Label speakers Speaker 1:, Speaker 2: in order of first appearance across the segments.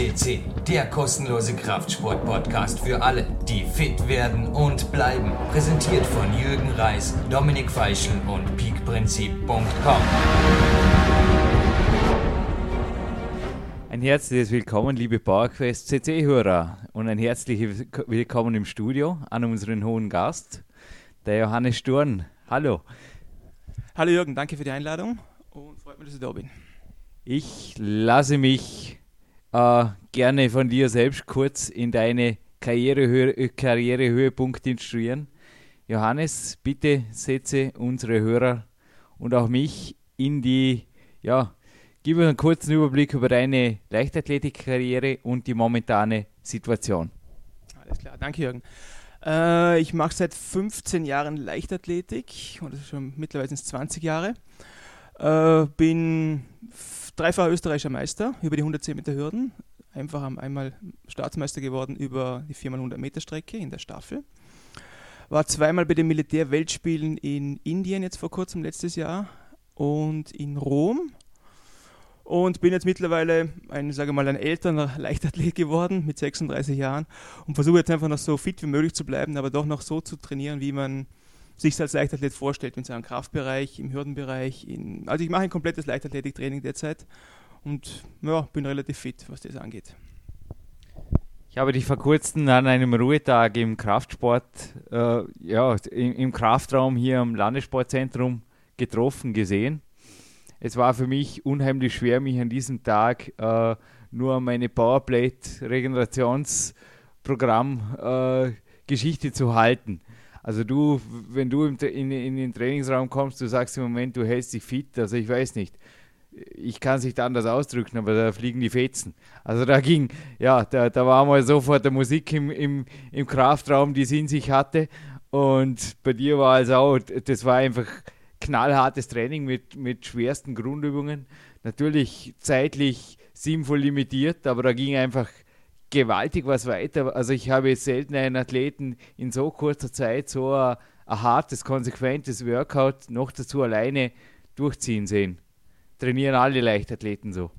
Speaker 1: CC, der kostenlose Kraftsport-Podcast für alle, die fit werden und bleiben. Präsentiert von Jürgen Reis, Dominik Feischl und peakprinzip.com.
Speaker 2: Ein herzliches Willkommen, liebe PowerQuest CC-Hörer und ein herzliches Willkommen im Studio an unseren hohen Gast, der Johannes Sturm. Hallo.
Speaker 3: Hallo Jürgen, danke für die Einladung und freut mich, dass ich da bin.
Speaker 2: Ich lasse mich äh, gerne von dir selbst kurz in deine Karrierehö Karrierehöhepunkt instruieren. Johannes, bitte setze unsere Hörer und auch mich in die, ja, gib uns einen kurzen Überblick über deine Leichtathletikkarriere und die momentane Situation.
Speaker 3: Alles klar, danke Jürgen. Äh, ich mache seit 15 Jahren Leichtathletik und das ist schon mittlerweile 20 Jahre. Äh, bin dreifacher österreichischer Meister über die 110 Meter Hürden. Einfach einmal Staatsmeister geworden über die 4x100 Meter Strecke in der Staffel. War zweimal bei den Militärweltspielen in Indien jetzt vor kurzem, letztes Jahr, und in Rom. Und bin jetzt mittlerweile ein, sage mal, ein älterer Leichtathlet geworden mit 36 Jahren und versuche jetzt einfach noch so fit wie möglich zu bleiben, aber doch noch so zu trainieren, wie man sich als Leichtathlet vorstellt, in seinem Kraftbereich, im Hürdenbereich. In, also ich mache ein komplettes Leichtathletiktraining derzeit und ja, bin relativ fit, was das angeht.
Speaker 2: Ich habe dich vor kurzem an einem Ruhetag im Kraftsport, äh, ja, im, im, Kraftraum hier am Landessportzentrum getroffen, gesehen. Es war für mich unheimlich schwer, mich an diesem Tag äh, nur an meine Powerplate-Regenerationsprogramm äh, zu halten. Also du, wenn du in, in, den Trainingsraum kommst, du sagst im Moment, du hältst dich fit, also ich weiß nicht. Ich kann es nicht anders ausdrücken, aber da fliegen die Fetzen. Also da ging, ja, da, da war mal sofort der Musik im, im, im Kraftraum, die es in sich hatte. Und bei dir war also auch, das war einfach knallhartes Training mit, mit schwersten Grundübungen. Natürlich zeitlich sinnvoll limitiert, aber da ging einfach gewaltig was weiter. Also ich habe jetzt selten einen Athleten in so kurzer Zeit so ein, ein hartes, konsequentes Workout noch dazu alleine durchziehen sehen. Trainieren alle Leichtathleten so?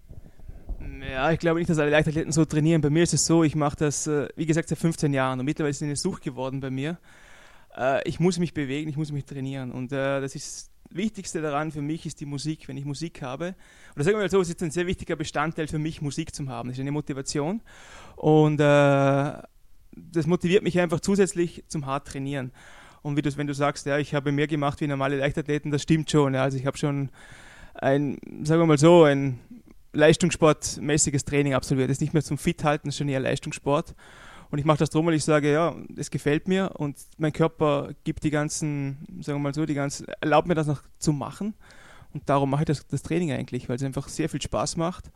Speaker 3: Ja, ich glaube nicht, dass alle Leichtathleten so trainieren. Bei mir ist es so, ich mache das, äh, wie gesagt, seit 15 Jahren und mittlerweile ist es eine Sucht geworden bei mir. Äh, ich muss mich bewegen, ich muss mich trainieren und äh, das ist Wichtigste daran für mich ist die Musik, wenn ich Musik habe. Oder sagen wir mal so, es ist ein sehr wichtiger Bestandteil für mich, Musik zu haben. Das ist eine Motivation. Und äh, das motiviert mich einfach zusätzlich zum hart trainieren. Und wie du, wenn du sagst, ja, ich habe mehr gemacht wie normale Leichtathleten, das stimmt schon. Ja. Also ich habe schon ein, sagen wir mal so, ein leistungssportmäßiges Training absolviert. Das ist nicht mehr zum Fit halten, das ist schon eher Leistungssport. Und ich mache das drum, weil ich sage, ja, es gefällt mir und mein Körper gibt die ganzen, sagen wir mal so, die ganzen, erlaubt mir das noch zu machen. Und darum mache ich das, das Training eigentlich, weil es einfach sehr viel Spaß macht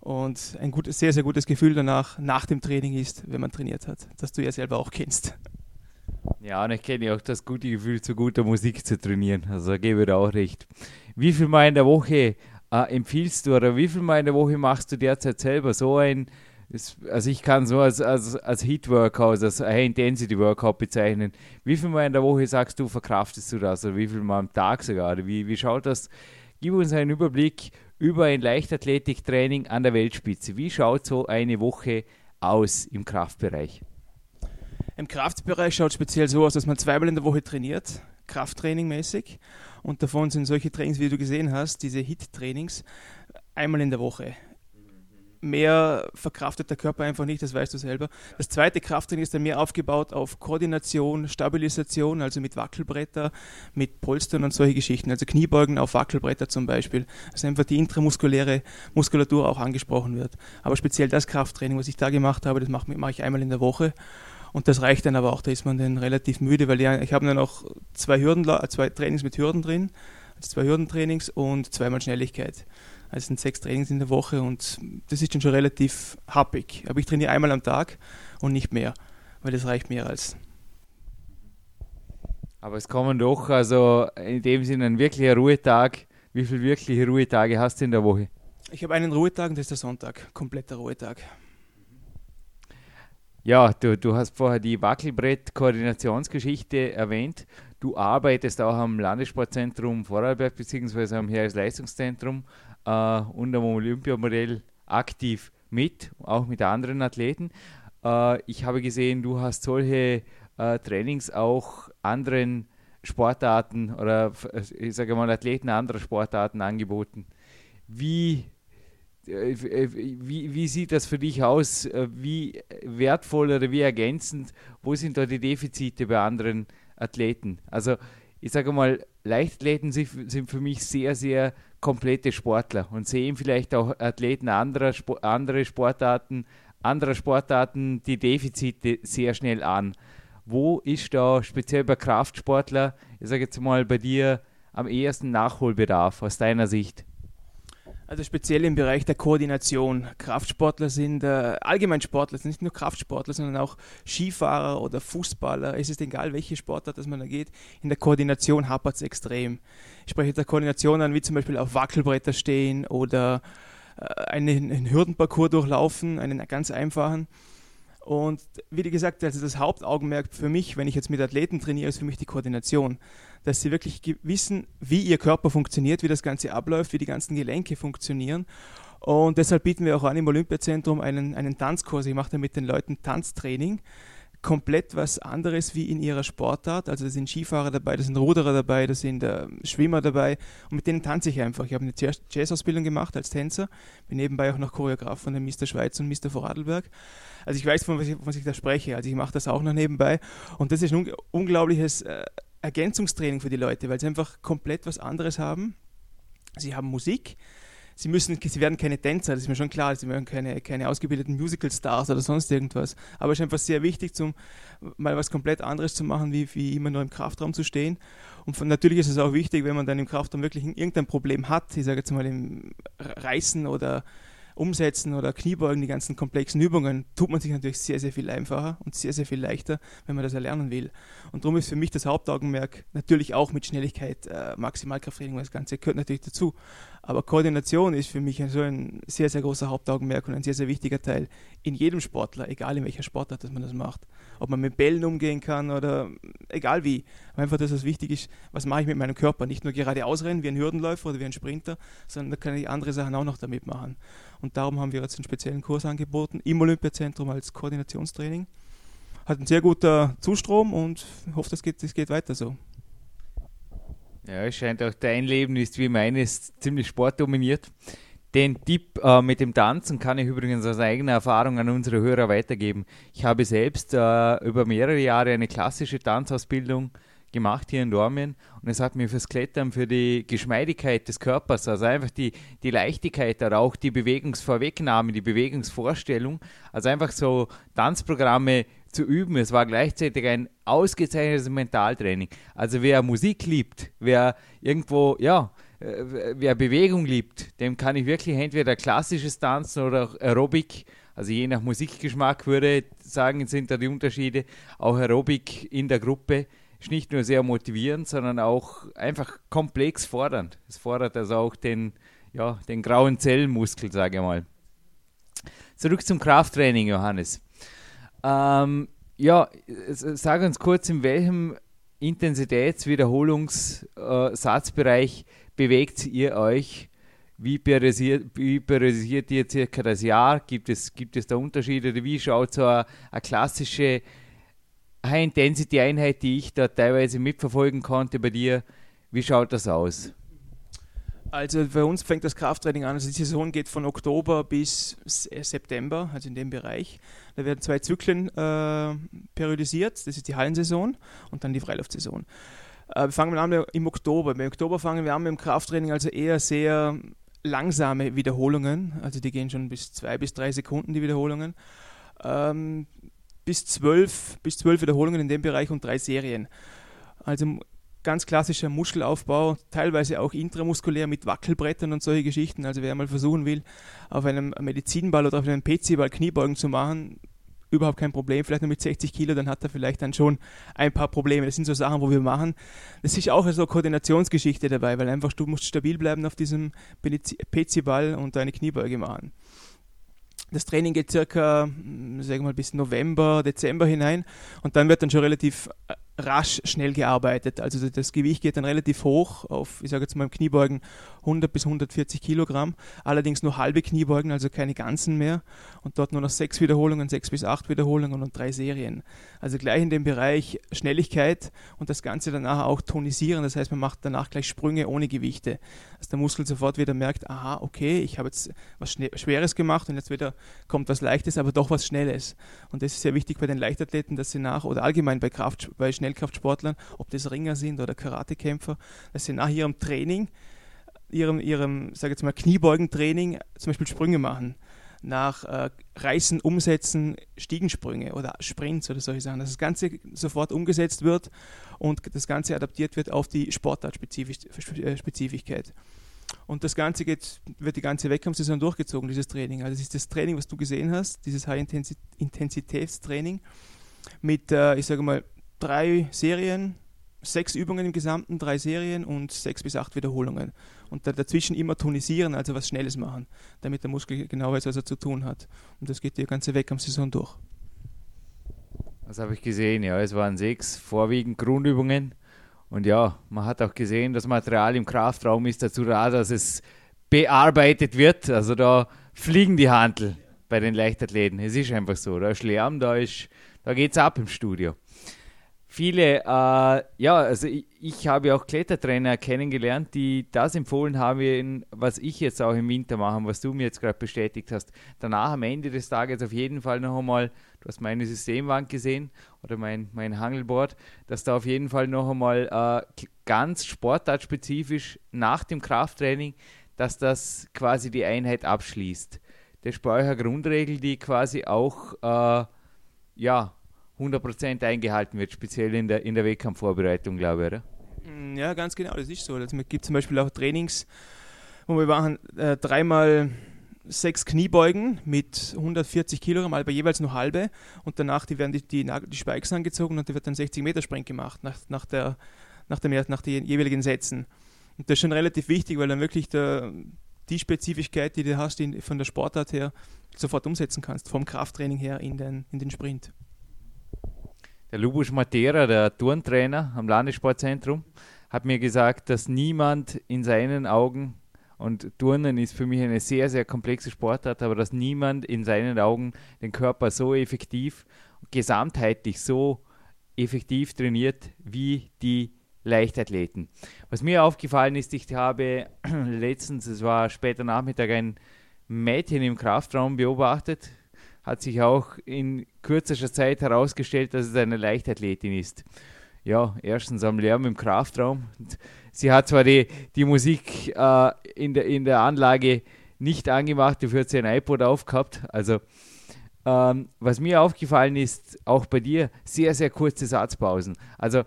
Speaker 3: und ein gut, sehr, sehr gutes Gefühl danach, nach dem Training ist, wenn man trainiert hat, das du ja selber auch kennst.
Speaker 2: Ja, und ich kenne auch das gute Gefühl, zu guter Musik zu trainieren. Also gebe ich dir auch recht. Wie viel Mal in der Woche äh, empfiehlst du oder wie viel Mal in der Woche machst du derzeit selber so ein ist, also ich kann so als, als, als Hit-Workout, als High-Intensity-Workout bezeichnen. Wie viel Mal in der Woche sagst du, verkraftest du das? Oder wie viel Mal am Tag sogar? Wie, wie schaut das? Gib uns einen Überblick über ein Leichtathletiktraining an der Weltspitze. Wie schaut so eine Woche aus im Kraftbereich?
Speaker 3: Im Kraftbereich schaut es speziell so aus, dass man zweimal in der Woche trainiert, Krafttraining mäßig. Und davon sind solche Trainings, wie du gesehen hast, diese Hit-Trainings, einmal in der Woche mehr verkraftet der Körper einfach nicht, das weißt du selber. Das zweite Krafttraining ist dann mehr aufgebaut auf Koordination, Stabilisation, also mit Wackelbretter, mit Polstern und solche Geschichten, also Kniebeugen auf Wackelbretter zum Beispiel, dass einfach die intramuskuläre Muskulatur auch angesprochen wird. Aber speziell das Krafttraining, was ich da gemacht habe, das mache mach ich einmal in der Woche. Und das reicht dann aber auch, da ist man dann relativ müde, weil ich, habe dann auch zwei, Hürden, zwei Trainings mit Hürden drin, also zwei Hürdentrainings und zweimal Schnelligkeit. Also es sind sechs Trainings in der Woche und das ist dann schon relativ happig. Aber ich trainiere einmal am Tag und nicht mehr, weil das reicht mehr als.
Speaker 2: Aber es kommen doch, also in dem Sinne ein wirklicher Ruhetag. Wie viele wirkliche Ruhetage hast du in der Woche?
Speaker 3: Ich habe einen Ruhetag und das ist der Sonntag, kompletter Ruhetag.
Speaker 2: Ja, du, du hast vorher die Wackelbrett-Koordinationsgeschichte erwähnt. Du arbeitest auch am Landessportzentrum Vorarlberg bzw. am Heeresleistungszentrum äh, und am Olympiamodell aktiv mit, auch mit anderen Athleten. Äh, ich habe gesehen, du hast solche äh, Trainings auch anderen Sportarten oder ich sage mal Athleten anderer Sportarten angeboten. Wie, äh, wie, wie sieht das für dich aus? Äh, wie wertvoll oder wie ergänzend? Wo sind da die Defizite bei anderen Athleten? Also ich sage mal, Leichtathleten sind für mich sehr, sehr komplette Sportler und sehen vielleicht auch Athleten anderer andere Sportarten, anderer Sportarten die Defizite sehr schnell an. Wo ist da speziell bei Kraftsportler, ich sage jetzt mal bei dir, am ehesten Nachholbedarf aus deiner Sicht?
Speaker 3: Also speziell im Bereich der Koordination. Kraftsportler sind äh, Allgemeinsportler, sind nicht nur Kraftsportler, sondern auch Skifahrer oder Fußballer. Es ist egal, welche Sportart dass man da geht. In der Koordination hapert es extrem. Ich spreche der Koordination an, wie zum Beispiel auf Wackelbretter stehen oder äh, einen, einen Hürdenparcours durchlaufen, einen ganz einfachen. Und wie gesagt, also das Hauptaugenmerk für mich, wenn ich jetzt mit Athleten trainiere, ist für mich die Koordination dass sie wirklich wissen, wie ihr Körper funktioniert, wie das Ganze abläuft, wie die ganzen Gelenke funktionieren. Und deshalb bieten wir auch an im Olympiazentrum einen, einen Tanzkurs. Ich mache da mit den Leuten Tanztraining. Komplett was anderes wie in ihrer Sportart. Also da sind Skifahrer dabei, da sind Ruderer dabei, da sind äh, Schwimmer dabei. Und mit denen tanze ich einfach. Ich habe eine Jazz-Ausbildung gemacht als Tänzer. Bin nebenbei auch noch Choreograf von dem Mr. Schweiz und Mr. Vorarlberg. Also ich weiß, von was ich, von was ich da spreche. Also ich mache das auch noch nebenbei. Und das ist ein un unglaubliches... Äh, Ergänzungstraining für die Leute, weil sie einfach komplett was anderes haben. Sie haben Musik, sie müssen, sie werden keine Tänzer, das ist mir schon klar, sie werden keine, keine ausgebildeten Musical-Stars oder sonst irgendwas. Aber es ist einfach sehr wichtig, zum, mal was komplett anderes zu machen, wie, wie immer nur im Kraftraum zu stehen. Und von, natürlich ist es auch wichtig, wenn man dann im Kraftraum wirklich irgendein Problem hat, ich sage jetzt mal im Reißen oder Umsetzen oder Kniebeugen, die ganzen komplexen Übungen, tut man sich natürlich sehr, sehr viel einfacher und sehr, sehr viel leichter, wenn man das erlernen will. Und darum ist für mich das Hauptaugenmerk natürlich auch mit Schnelligkeit, äh, Maximalkrafttraining, das Ganze gehört natürlich dazu. Aber Koordination ist für mich so ein sehr, sehr großer Hauptaugenmerk und ein sehr, sehr wichtiger Teil in jedem Sportler, egal in welcher Sportart, dass man das macht. Ob man mit Bällen umgehen kann oder egal wie. Einfach, dass es wichtig ist, was mache ich mit meinem Körper. Nicht nur gerade ausrennen wie ein Hürdenläufer oder wie ein Sprinter, sondern da kann ich andere Sachen auch noch damit machen. Und darum haben wir jetzt einen speziellen Kurs angeboten im Olympiazentrum als Koordinationstraining. Hat einen sehr guter Zustrom und hoffe, das geht, das geht weiter so.
Speaker 2: Ja, es scheint auch dein Leben ist wie meines ziemlich sportdominiert. Den Tipp äh, mit dem Tanzen kann ich übrigens aus eigener Erfahrung an unsere Hörer weitergeben. Ich habe selbst äh, über mehrere Jahre eine klassische Tanzausbildung gemacht hier in Dormien und es hat mir fürs Klettern, für die Geschmeidigkeit des Körpers, also einfach die, die Leichtigkeit, aber auch die Bewegungsvorwegnahme, die Bewegungsvorstellung, also einfach so Tanzprogramme zu üben. Es war gleichzeitig ein ausgezeichnetes Mentaltraining. Also wer Musik liebt, wer irgendwo, ja, wer Bewegung liebt, dem kann ich wirklich entweder klassisches Tanzen oder Aerobic, also je nach Musikgeschmack würde ich sagen, sind da die Unterschiede, auch Aerobic in der Gruppe ist nicht nur sehr motivierend, sondern auch einfach komplex fordernd. Es fordert also auch den, ja, den grauen Zellenmuskel, sage ich mal. Zurück zum Krafttraining, Johannes. Ähm, ja, sag uns kurz, in welchem Intensitäts-Wiederholungssatzbereich bewegt ihr euch? Wie priorisiert, ihr circa das Jahr? Gibt es, gibt es da Unterschiede? Wie schaut so eine, eine klassische High-Intensity-Einheit, die ich da teilweise mitverfolgen konnte bei dir? Wie schaut das aus?
Speaker 3: Also bei uns fängt das Krafttraining an. Also die Saison geht von Oktober bis äh, September, also in dem Bereich. Da werden zwei Zyklen äh, periodisiert. Das ist die Hallensaison und dann die Freiluftsaison. Äh, wir fangen an im Oktober. Im Oktober fangen wir an mit dem Krafttraining, also eher sehr langsame Wiederholungen. Also die gehen schon bis zwei bis drei Sekunden, die Wiederholungen. Ähm, bis zwölf, bis zwölf Wiederholungen in dem Bereich und drei Serien. Also ganz klassischer Muskelaufbau, teilweise auch intramuskulär mit Wackelbrettern und solche Geschichten. Also wer mal versuchen will, auf einem Medizinball oder auf einem PC-Ball Kniebeugen zu machen, überhaupt kein Problem. Vielleicht nur mit 60 Kilo, dann hat er vielleicht dann schon ein paar Probleme. Das sind so Sachen, wo wir machen. Das ist auch so eine Koordinationsgeschichte dabei, weil einfach du musst stabil bleiben auf diesem PC-Ball und deine Kniebeuge machen. Das Training geht circa, hm, sagen wir mal, bis November, Dezember hinein. Und dann wird dann schon relativ äh, rasch schnell gearbeitet. Also das Gewicht geht dann relativ hoch auf, ich sage jetzt mal im Kniebeugen 100 bis 140 Kilogramm, allerdings nur halbe Kniebeugen, also keine ganzen mehr. Und dort nur noch sechs Wiederholungen, sechs bis acht Wiederholungen und drei Serien. Also gleich in dem Bereich Schnelligkeit und das Ganze danach auch tonisieren, das heißt man macht danach gleich Sprünge ohne Gewichte, dass der Muskel sofort wieder merkt, aha, okay, ich habe jetzt was Schweres gemacht und jetzt wieder kommt was Leichtes, aber doch was Schnelles. Und das ist sehr wichtig bei den Leichtathleten, dass sie nach oder allgemein bei Kraft, bei Schnell Schnellkraftsportlern, ob das Ringer sind oder Karatekämpfer, dass sie nach ihrem Training, ihrem, ihrem sage jetzt mal, Kniebeugentraining zum Beispiel Sprünge machen. Nach äh, Reißen, Umsetzen, Stiegensprünge oder Sprints oder solche Sachen, dass das Ganze sofort umgesetzt wird und das Ganze adaptiert wird auf die Sportartspezifigkeit. Und das Ganze geht, wird die ganze Wettkampfsaison durchgezogen, dieses Training. Also es ist das Training, was du gesehen hast, dieses High-Intensitätstraining mit, äh, ich sage mal, drei Serien, sechs Übungen im Gesamten, drei Serien und sechs bis acht Wiederholungen. Und dazwischen immer tonisieren, also was Schnelles machen, damit der Muskel genau weiß, was er zu tun hat. Und das geht die ganze Wettkampfsaison durch.
Speaker 2: Das habe ich gesehen, ja. Es waren sechs vorwiegend Grundübungen. Und ja, man hat auch gesehen, das Material im Kraftraum ist dazu da, dass es bearbeitet wird. Also da fliegen die Handel bei den Leichtathleten. Es ist einfach so. Da ist Lärm, da, da geht es ab im Studio viele, äh, ja, also ich, ich, habe auch Klettertrainer kennengelernt, die das empfohlen haben, was ich jetzt auch im Winter mache, was du mir jetzt gerade bestätigt hast. Danach am Ende des Tages auf jeden Fall noch einmal, du hast meine Systemwand gesehen oder mein, mein Hangelboard, dass da auf jeden Fall noch einmal äh, ganz sportartspezifisch nach dem Krafttraining, dass das quasi die Einheit abschließt. Das ist bei euch eine Grundregel, die quasi auch, äh, ja, 100% eingehalten wird, speziell in der, in der Wettkampfvorbereitung, glaube ich, oder?
Speaker 3: Mm, ja, ganz genau, das ist so. Also, es gibt zum Beispiel auch Trainings, wo wir machen äh, dreimal sechs Kniebeugen mit 140 Kilogramm, aber jeweils nur halbe und danach die werden die, die, die Spikes angezogen und da wird dann 60 Meter Sprint gemacht nach, nach, der, nach, dem, nach den jeweiligen Sätzen. Und das ist schon relativ wichtig, weil dann wirklich der, die Spezifigkeit, die du hast die, von der Sportart her, sofort umsetzen kannst, vom Krafttraining her in den, in den Sprint.
Speaker 2: Der Lubus Matera, der Turntrainer am Landessportzentrum, hat mir gesagt, dass niemand in seinen Augen, und Turnen ist für mich eine sehr, sehr komplexe Sportart, aber dass niemand in seinen Augen den Körper so effektiv, gesamtheitlich so effektiv trainiert wie die Leichtathleten. Was mir aufgefallen ist, ich habe letztens, es war später Nachmittag, ein Mädchen im Kraftraum beobachtet, hat sich auch in kürzester Zeit herausgestellt, dass es eine Leichtathletin ist. Ja, erstens am Lärm im Kraftraum. Sie hat zwar die, die Musik äh, in, der, in der Anlage nicht angemacht, dafür hat sie ein iPod aufgehabt. Also, ähm, was mir aufgefallen ist, auch bei dir, sehr, sehr kurze Satzpausen. Also,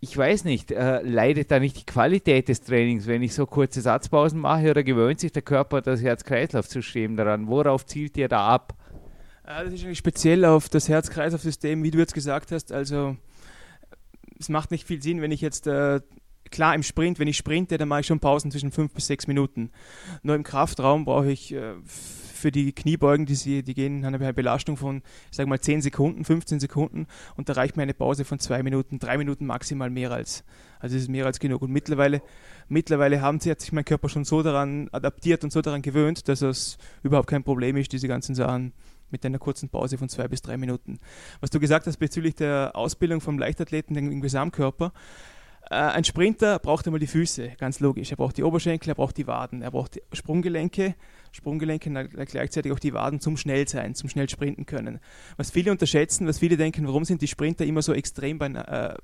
Speaker 2: ich weiß nicht, äh, leidet da nicht die Qualität des Trainings, wenn ich so kurze Satzpausen mache oder gewöhnt sich der Körper das Herz-Kreislauf-System daran? Worauf zielt ihr da ab?
Speaker 3: Ja, das ist eigentlich speziell auf das Herz-Kreislauf-System, wie du jetzt gesagt hast. Also es macht nicht viel Sinn, wenn ich jetzt äh, klar im Sprint, wenn ich sprinte, dann mache ich schon Pausen zwischen fünf bis sechs Minuten. Nur im Kraftraum brauche ich äh, für die Kniebeugen, die, sie, die gehen, haben eine Belastung von, ich sage mal, 10 Sekunden, 15 Sekunden und da reicht mir eine Pause von zwei Minuten, drei Minuten maximal mehr als. Also es ist mehr als genug. Und mittlerweile, mittlerweile haben sie, hat sich mein Körper schon so daran adaptiert und so daran gewöhnt, dass es überhaupt kein Problem ist, diese ganzen Sachen mit einer kurzen Pause von zwei bis drei Minuten. Was du gesagt hast bezüglich der Ausbildung vom Leichtathleten im Gesamtkörper, äh, ein Sprinter braucht einmal die Füße, ganz logisch. Er braucht die Oberschenkel, er braucht die Waden, er braucht die Sprunggelenke, Sprunggelenke gleichzeitig auch die Waden zum Schnellsein, zum schnell sprinten können. Was viele unterschätzen, was viele denken, warum sind die Sprinter immer so extrem bei, äh,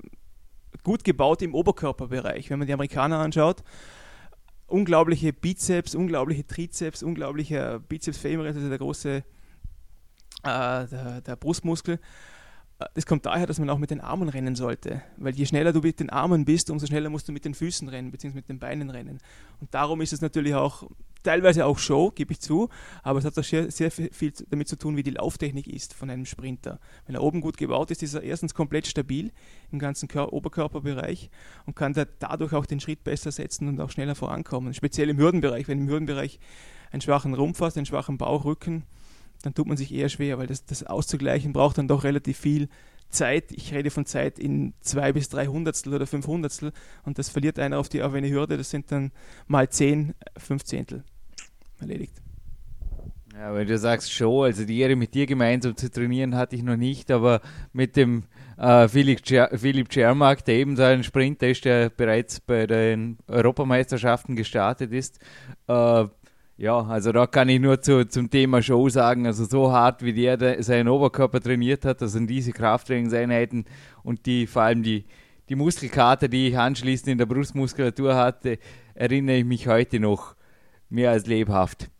Speaker 3: gut gebaut im Oberkörperbereich? Wenn man die Amerikaner anschaut, unglaubliche Bizeps, unglaubliche Trizeps, unglaublicher Bizeps femoris, also der große äh, der, der Brustmuskel. Äh, das kommt daher, dass man auch mit den Armen rennen sollte. Weil je schneller du mit den Armen bist, umso schneller musst du mit den Füßen rennen, beziehungsweise mit den Beinen rennen. Und darum ist es natürlich auch teilweise auch Show, gebe ich zu, aber es hat auch sehr, sehr viel damit zu tun, wie die Lauftechnik ist von einem Sprinter. Wenn er oben gut gebaut ist, ist er erstens komplett stabil im ganzen Kör Oberkörperbereich und kann da dadurch auch den Schritt besser setzen und auch schneller vorankommen. Speziell im Hürdenbereich, wenn im Hürdenbereich einen schwachen Rumpf hast, einen schwachen Bauchrücken, dann tut man sich eher schwer, weil das, das auszugleichen braucht dann doch relativ viel Zeit. Ich rede von Zeit in zwei bis drei Hundertstel oder fünf Hundertstel und das verliert einer auf, die, auf eine Hürde, das sind dann mal zehn, fünf Zehntel erledigt.
Speaker 2: Ja, wenn du sagst Show, also die Ehre mit dir gemeinsam zu trainieren hatte ich noch nicht, aber mit dem äh, Philipp, Ger Philipp Schermark, der eben so ein Sprinter ist, der bereits bei den Europameisterschaften gestartet ist. Äh, ja, also da kann ich nur zu, zum Thema Show sagen, also so hart wie der, seinen Oberkörper trainiert hat, das sind diese Krafttrainingseinheiten und die vor allem die, die Muskelkater, die ich anschließend in der Brustmuskulatur hatte, erinnere ich mich heute noch mehr als lebhaft.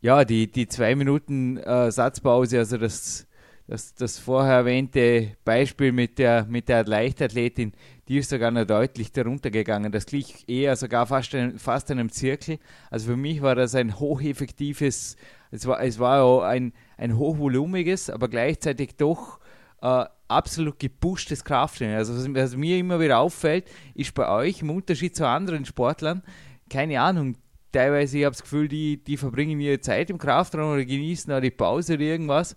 Speaker 2: Ja, die, die zwei Minuten äh, Satzpause, also das, das, das vorher erwähnte Beispiel mit der, mit der Leichtathletin, die ist sogar noch deutlich darunter gegangen. Das glich eher sogar fast, ein, fast einem Zirkel. Also für mich war das ein hocheffektives, es war, es war ein, ein hochvolumiges, aber gleichzeitig doch äh, absolut gepushtes Krafttraining. Also was, was mir immer wieder auffällt, ist bei euch im Unterschied zu anderen Sportlern, keine Ahnung, teilweise, ich habe das Gefühl, die, die verbringen ihre Zeit im Kraftraum oder genießen auch die Pause oder irgendwas.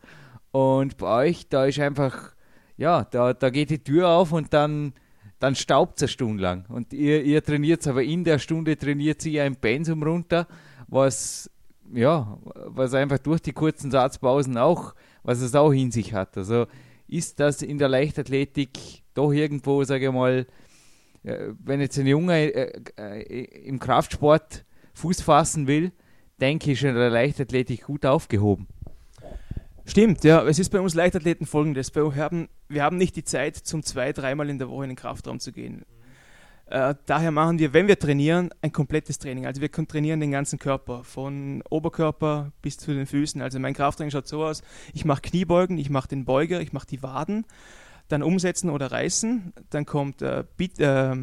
Speaker 2: Und bei euch, da ist einfach, ja, da, da geht die Tür auf und dann, dann staubt es eine Stunde lang. Und ihr, ihr trainiert aber in der Stunde trainiert sie ein Pensum runter, was, ja, was einfach durch die kurzen Satzpausen auch, was es auch in sich hat. Also ist das in der Leichtathletik doch irgendwo, sage ich mal, äh, wenn jetzt ein Junge äh, äh, im Kraftsport Fuß fassen will, denke ich, ist in der Leichtathletik gut aufgehoben.
Speaker 3: Stimmt, ja. Es ist bei uns Leichtathleten folgendes. Wir haben, wir haben nicht die Zeit, zum zwei, dreimal in der Woche in den Kraftraum zu gehen. Äh, daher machen wir, wenn wir trainieren, ein komplettes Training. Also wir trainieren den ganzen Körper, von Oberkörper bis zu den Füßen. Also mein Krafttraining schaut so aus, ich mache Kniebeugen, ich mache den Beuger, ich mache die Waden, dann umsetzen oder reißen, dann kommt äh, äh,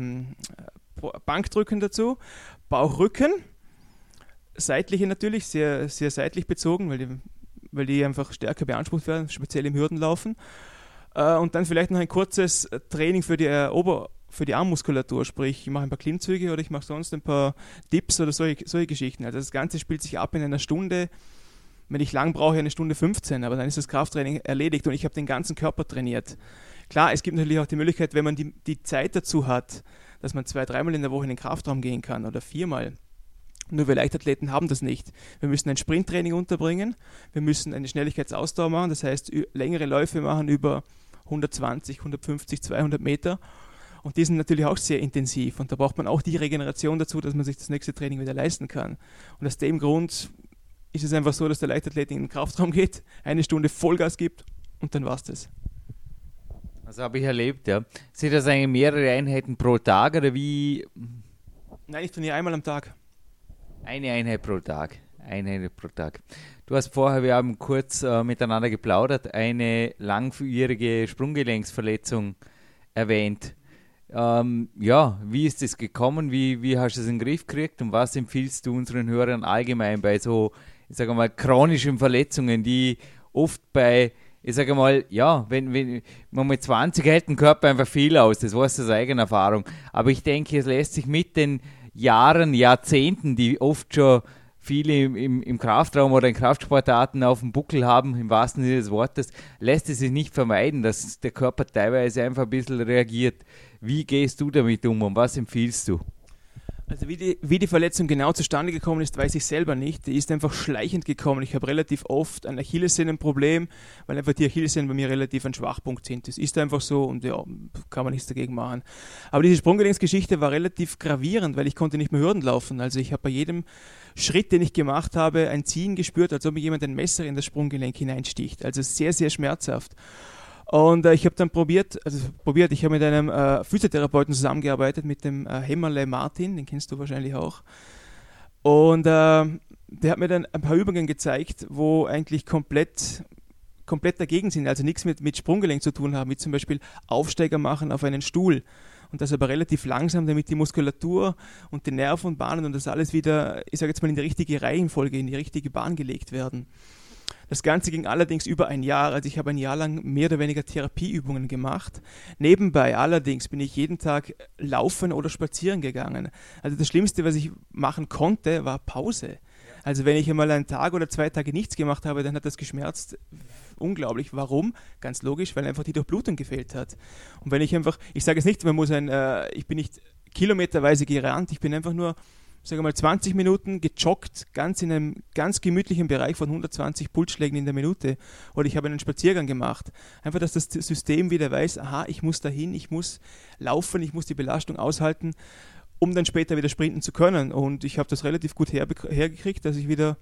Speaker 3: Bankdrücken dazu, Bauchrücken, seitliche natürlich, sehr, sehr seitlich bezogen, weil die, weil die einfach stärker beansprucht werden, speziell im Hürdenlaufen. Äh, und dann vielleicht noch ein kurzes Training für die äh, Ober- für die Armmuskulatur, sprich, ich mache ein paar Klimmzüge oder ich mache sonst ein paar Dips oder solche, solche Geschichten. Also das Ganze spielt sich ab in einer Stunde. Wenn ich lang brauche, eine Stunde 15, aber dann ist das Krafttraining erledigt und ich habe den ganzen Körper trainiert. Klar, es gibt natürlich auch die Möglichkeit, wenn man die, die Zeit dazu hat, dass man zwei, dreimal in der Woche in den Kraftraum gehen kann oder viermal, nur wir Leichtathleten haben das nicht. Wir müssen ein Sprinttraining unterbringen, wir müssen eine Schnelligkeitsausdauer machen, das heißt längere Läufe machen über 120, 150, 200 Meter. Und die sind natürlich auch sehr intensiv und da braucht man auch die Regeneration dazu, dass man sich das nächste Training wieder leisten kann. Und aus dem Grund ist es einfach so, dass der Leichtathlet in den Kraftraum geht, eine Stunde Vollgas gibt und dann war es das.
Speaker 2: Also habe ich erlebt, ja. Sind das eigentlich mehrere Einheiten pro Tag oder wie?
Speaker 3: Nein, ich trainiere einmal am Tag.
Speaker 2: Eine Einheit pro Tag. Eine Einheit pro Tag. Du hast vorher, wir haben kurz äh, miteinander geplaudert, eine langwierige Sprunggelenksverletzung erwähnt. Ähm, ja, wie ist es gekommen? Wie, wie hast du es in den Griff gekriegt und was empfiehlst du unseren Hörern allgemein bei so, ich sage mal, chronischen Verletzungen, die oft bei, ich sage mal, ja, wenn, wenn man mit 20 hält den Körper einfach viel aus, das weiß aus eigener Erfahrung. Aber ich denke, es lässt sich mit den Jahren, Jahrzehnten, die oft schon viele im, im, Kraftraum oder in Kraftsportarten auf dem Buckel haben, im wahrsten Sinne des Wortes, lässt es sich nicht vermeiden, dass der Körper teilweise einfach ein bisschen reagiert. Wie gehst du damit um und was empfiehlst du?
Speaker 3: Also wie die, wie die Verletzung genau zustande gekommen ist, weiß ich selber nicht. Die ist einfach schleichend gekommen. Ich habe relativ oft ein Achillessehnenproblem, weil einfach die Achillessehnen bei mir relativ ein Schwachpunkt sind. Das ist einfach so und ja, kann man nichts dagegen machen. Aber diese Sprunggelenksgeschichte war relativ gravierend, weil ich konnte nicht mehr Hürden laufen. Also ich habe bei jedem Schritt, den ich gemacht habe, ein Ziehen gespürt, als ob mir jemand ein Messer in das Sprunggelenk hineinsticht. Also sehr, sehr schmerzhaft. Und äh, ich habe dann probiert, also probiert, ich habe mit einem äh, Physiotherapeuten zusammengearbeitet, mit dem äh, Hämmerle Martin, den kennst du wahrscheinlich auch. Und äh, der hat mir dann ein paar Übungen gezeigt, wo eigentlich komplett, komplett dagegen sind, also nichts mit, mit Sprunggelenk zu tun haben, wie zum Beispiel Aufsteiger machen auf einen Stuhl. Und das aber relativ langsam, damit die Muskulatur und die Nerven und Bahnen und das alles wieder, ich sage jetzt mal, in die richtige Reihenfolge, in die richtige Bahn gelegt werden. Das Ganze ging allerdings über ein Jahr, also ich habe ein Jahr lang mehr oder weniger Therapieübungen gemacht. Nebenbei allerdings bin ich jeden Tag laufen oder spazieren gegangen. Also das Schlimmste, was ich machen konnte, war Pause. Also wenn ich einmal einen Tag oder zwei Tage nichts gemacht habe, dann hat das geschmerzt. Unglaublich. Warum? Ganz logisch, weil einfach die Durchblutung gefehlt hat. Und wenn ich einfach, ich sage es nicht, man muss ein, äh, ich bin nicht kilometerweise gerannt, ich bin einfach nur sage mal 20 Minuten gejoggt, ganz in einem ganz gemütlichen Bereich von 120 Pulsschlägen in der Minute. Oder ich habe einen Spaziergang gemacht. Einfach, dass das System wieder weiß, aha, ich muss dahin, ich muss laufen, ich muss die Belastung aushalten, um dann später wieder sprinten zu können. Und ich habe das relativ gut hergekriegt, dass ich wieder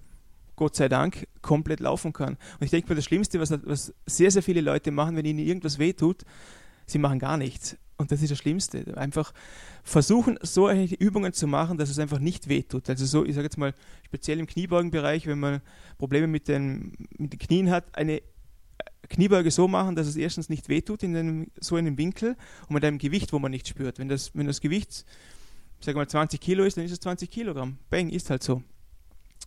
Speaker 3: Gott sei Dank, komplett laufen kann. Und ich denke mir, das Schlimmste, was, was, sehr, sehr viele Leute machen, wenn ihnen irgendwas wehtut, sie machen gar nichts. Und das ist das Schlimmste. Einfach versuchen, so Übungen zu machen, dass es einfach nicht wehtut. Also so, ich sage jetzt mal, speziell im Kniebeugenbereich, wenn man Probleme mit den, mit den Knien hat, eine Kniebeuge so machen, dass es erstens nicht wehtut, in einem, so in einem Winkel und mit einem Gewicht, wo man nicht spürt. Wenn das, wenn das Gewicht, sage mal, 20 Kilo ist, dann ist es 20 Kilogramm. Bang, ist halt so.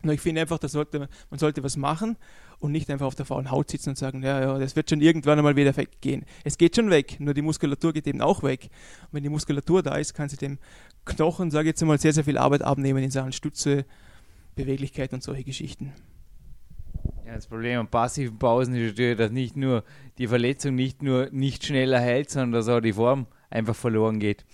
Speaker 3: Nur ich finde einfach, sollte, man sollte was machen und nicht einfach auf der faulen Haut sitzen und sagen, ja, ja, das wird schon irgendwann einmal wieder weggehen. Es geht schon weg, nur die Muskulatur geht eben auch weg. Und wenn die Muskulatur da ist, kann sie dem Knochen, sage ich jetzt einmal, sehr, sehr viel Arbeit abnehmen in Sachen Stütze, Beweglichkeit und solche Geschichten.
Speaker 2: Ja, das Problem an passiven Pausen ist natürlich, dass nicht nur die Verletzung nicht nur nicht schneller heilt, sondern dass auch die Form einfach verloren geht.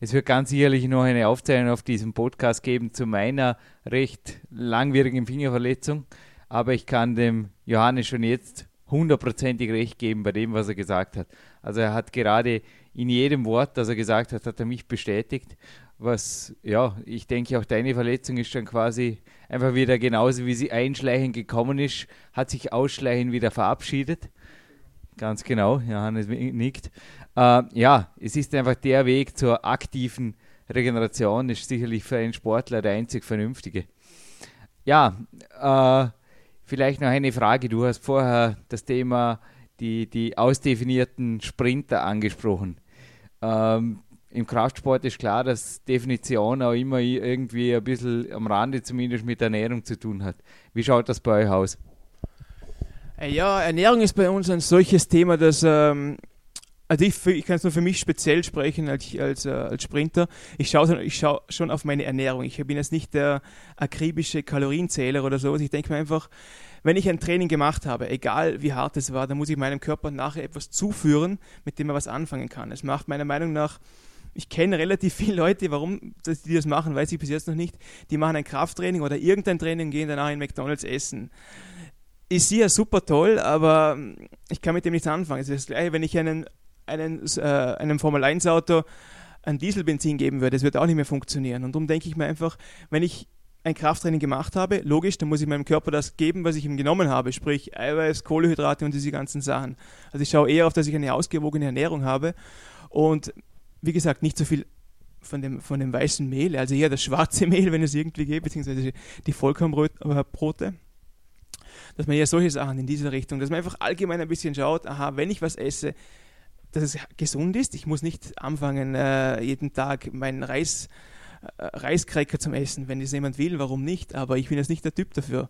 Speaker 2: Es wird ganz sicherlich noch eine Aufzeichnung auf diesem Podcast geben zu meiner recht langwierigen Fingerverletzung, aber ich kann dem Johannes schon jetzt hundertprozentig recht geben bei dem, was er gesagt hat. Also er hat gerade in jedem Wort, das er gesagt hat, hat er mich bestätigt. Was, ja, ich denke auch deine Verletzung ist schon quasi einfach wieder genauso, wie sie einschleichend gekommen ist, hat sich ausschleichend wieder verabschiedet. Ganz genau, Johannes nickt. Äh, ja, es ist einfach der Weg zur aktiven Regeneration, ist sicherlich für einen Sportler der einzig vernünftige. Ja, äh, vielleicht noch eine Frage. Du hast vorher das Thema die, die ausdefinierten Sprinter angesprochen. Ähm, Im Kraftsport ist klar, dass Definition auch immer irgendwie ein bisschen am Rande zumindest mit Ernährung zu tun hat. Wie schaut das bei euch aus?
Speaker 3: Äh, ja, Ernährung ist bei uns ein solches Thema, dass ähm, also ich, ich kann es nur für mich speziell sprechen als, als, äh, als Sprinter. Ich schaue ich schau schon auf meine Ernährung. Ich bin jetzt nicht der akribische Kalorienzähler oder sowas. Ich denke mir einfach, wenn ich ein Training gemacht habe, egal wie hart es war, dann muss ich meinem Körper nachher etwas zuführen, mit dem er was anfangen kann. Es macht meiner Meinung nach ich kenne relativ viele Leute, warum die das machen, weiß ich bis jetzt noch nicht. Die machen ein Krafttraining oder irgendein Training gehen danach in McDonalds essen ist sicher super toll, aber ähm, ich kann mit dem nichts anfangen. Es ist das gleiche, wenn ich einen, einen, äh, einem Formel-1-Auto ein Dieselbenzin geben würde, das wird auch nicht mehr funktionieren. Und darum denke ich mir einfach, wenn ich ein Krafttraining gemacht habe, logisch, dann muss ich meinem Körper das geben, was ich ihm genommen habe, sprich Eiweiß, Kohlehydrate und diese ganzen Sachen. Also ich schaue eher auf, dass ich eine ausgewogene Ernährung habe und wie gesagt, nicht so viel von dem, von dem weißen Mehl, also eher das schwarze Mehl, wenn es irgendwie geht, beziehungsweise die Vollkornbrote dass man ja solche Sachen in diese Richtung, dass man einfach allgemein ein bisschen schaut, aha, wenn ich was esse, dass es gesund ist. Ich muss nicht anfangen, äh, jeden Tag meinen Reis, äh, Reiskräcker zum Essen. Wenn das jemand will, warum nicht? Aber ich bin jetzt nicht der Typ dafür.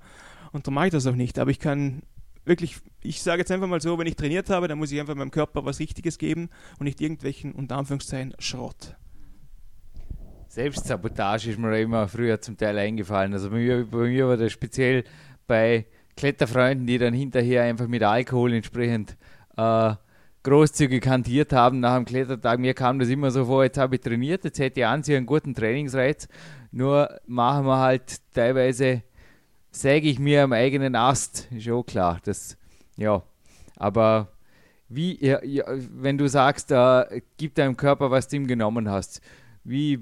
Speaker 3: Und darum mache ich das auch nicht. Aber ich kann wirklich, ich sage jetzt einfach mal so, wenn ich trainiert habe, dann muss ich einfach meinem Körper was Richtiges geben und nicht irgendwelchen, unter Anführungszeichen, Schrott.
Speaker 2: Selbstsabotage ist mir immer früher zum Teil eingefallen. Also bei mir, bei mir war das speziell bei Kletterfreunden, die dann hinterher einfach mit Alkohol entsprechend äh, großzügig hantiert haben nach dem Klettertag. Mir kam das immer so vor, jetzt habe ich trainiert, jetzt hätte ich an sich einen guten Trainingsreiz, nur machen wir halt teilweise, säge ich mir am eigenen Ast, ist auch klar. Das, ja, aber wie, ja, wenn du sagst, äh, gib deinem Körper, was du ihm genommen hast, wie,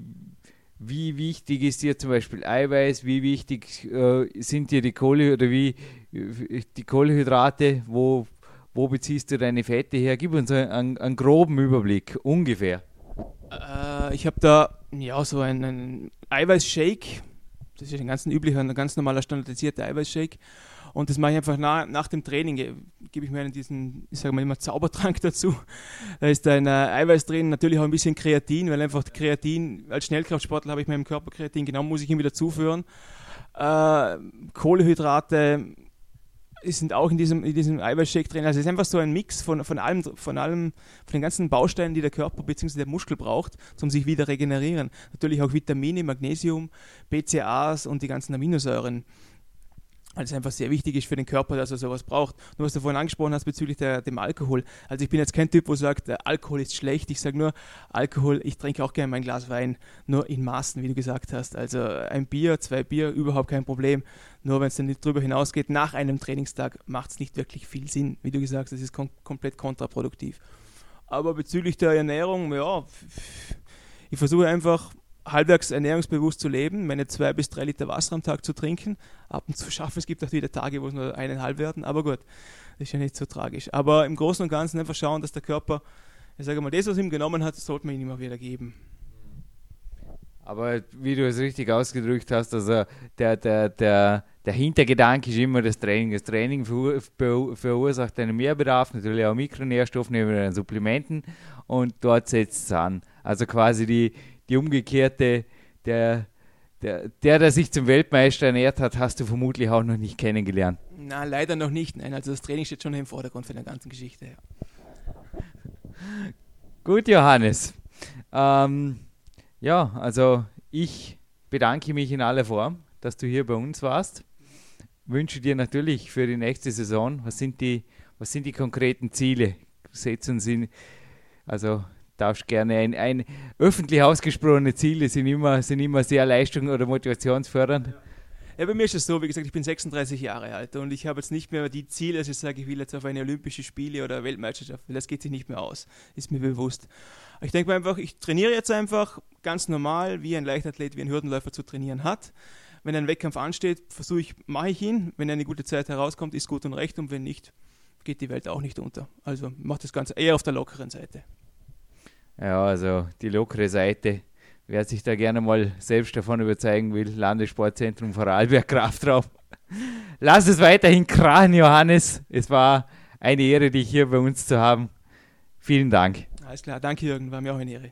Speaker 2: wie wichtig ist dir zum Beispiel Eiweiß, wie wichtig äh, sind dir die Kohle oder wie die Kohlenhydrate, wo, wo beziehst du deine Fette her? Gib uns einen, einen groben Überblick, ungefähr.
Speaker 3: Äh, ich habe da ja so einen, einen Eiweißshake, das ist ein ganz üblicher, ein ganz normaler standardisierter Eiweißshake. Und das mache ich einfach nach, nach dem Training, gebe ich mir diesen, ich sage mal immer Zaubertrank dazu. Da ist ein äh, Eiweiß drin, natürlich auch ein bisschen Kreatin, weil einfach Kreatin, als Schnellkraftsportler habe ich meinem Körper Kreatin, genau muss ich ihm wieder zuführen. Äh, Kohlehydrate sind auch in diesem, in diesem Eiweißshake drin. Also es ist einfach so ein Mix von, von allem, von allem, von den ganzen Bausteinen, die der Körper bzw. der Muskel braucht, um sich wieder regenerieren. Natürlich auch Vitamine, Magnesium, BCAAs und die ganzen Aminosäuren weil es einfach sehr wichtig ist für den Körper, dass er sowas braucht. Nur was du vorhin angesprochen hast bezüglich der, dem Alkohol. Also ich bin jetzt kein Typ, wo sagt, Alkohol ist schlecht. Ich sage nur, Alkohol, ich trinke auch gerne mein Glas Wein, nur in Maßen, wie du gesagt hast. Also ein Bier, zwei Bier, überhaupt kein Problem. Nur wenn es dann nicht drüber hinausgeht, nach einem Trainingstag macht es nicht wirklich viel Sinn. Wie du gesagt hast, es ist kom komplett kontraproduktiv. Aber bezüglich der Ernährung, ja, ich versuche einfach halbwegs ernährungsbewusst zu leben, meine zwei bis drei Liter Wasser am Tag zu trinken. Ab und zu schaffen es gibt auch wieder Tage, wo es nur eineinhalb werden, aber gut, das ist ja nicht so tragisch. Aber im Großen und Ganzen einfach schauen, dass der Körper, ich sage mal, das, was ihm genommen hat, sollte man ihm immer wieder geben.
Speaker 2: Aber wie du es richtig ausgedrückt hast, also der, der, der, der Hintergedanke ist immer das Training. Das Training verursacht einen Mehrbedarf, natürlich auch Mikronährstoffe neben Supplementen und dort setzt es an. Also quasi die, die umgekehrte, der, der, der, der sich zum Weltmeister ernährt hat, hast du vermutlich auch noch nicht kennengelernt.
Speaker 3: Na, leider noch nicht. Nein, also das Training steht schon im Vordergrund für der ganzen Geschichte. Ja.
Speaker 2: Gut, Johannes. Ähm, ja, also ich bedanke mich in aller Form, dass du hier bei uns warst. Wünsche dir natürlich für die nächste Saison, was sind die, was sind die konkreten Ziele? Setzen Sie, also darfst gerne ein, ein öffentlich ausgesprochene Ziele sind immer, sind immer sehr leistung- oder motivationsfördernd.
Speaker 3: Ja. Ja, bei mir ist es so, wie gesagt, ich bin 36 Jahre alt und ich habe jetzt nicht mehr die Ziele, dass ich sage, ich will jetzt auf eine Olympische Spiele oder Weltmeisterschaft, weil das geht sich nicht mehr aus, ist mir bewusst. Ich denke mir einfach, ich trainiere jetzt einfach ganz normal, wie ein Leichtathlet, wie ein Hürdenläufer zu trainieren hat. Wenn ein Wettkampf ansteht, versuche ich, mache ich ihn. Wenn eine gute Zeit herauskommt, ist gut und recht und wenn nicht, geht die Welt auch nicht unter. Also macht das Ganze eher auf der lockeren Seite.
Speaker 2: Ja, also die lockere Seite. Wer sich da gerne mal selbst davon überzeugen will, Landessportzentrum Vorarlberg Kraftraum. Lass es weiterhin krachen, Johannes. Es war eine Ehre, dich hier bei uns zu haben. Vielen Dank.
Speaker 3: Alles klar, danke Jürgen, war mir auch eine Ehre.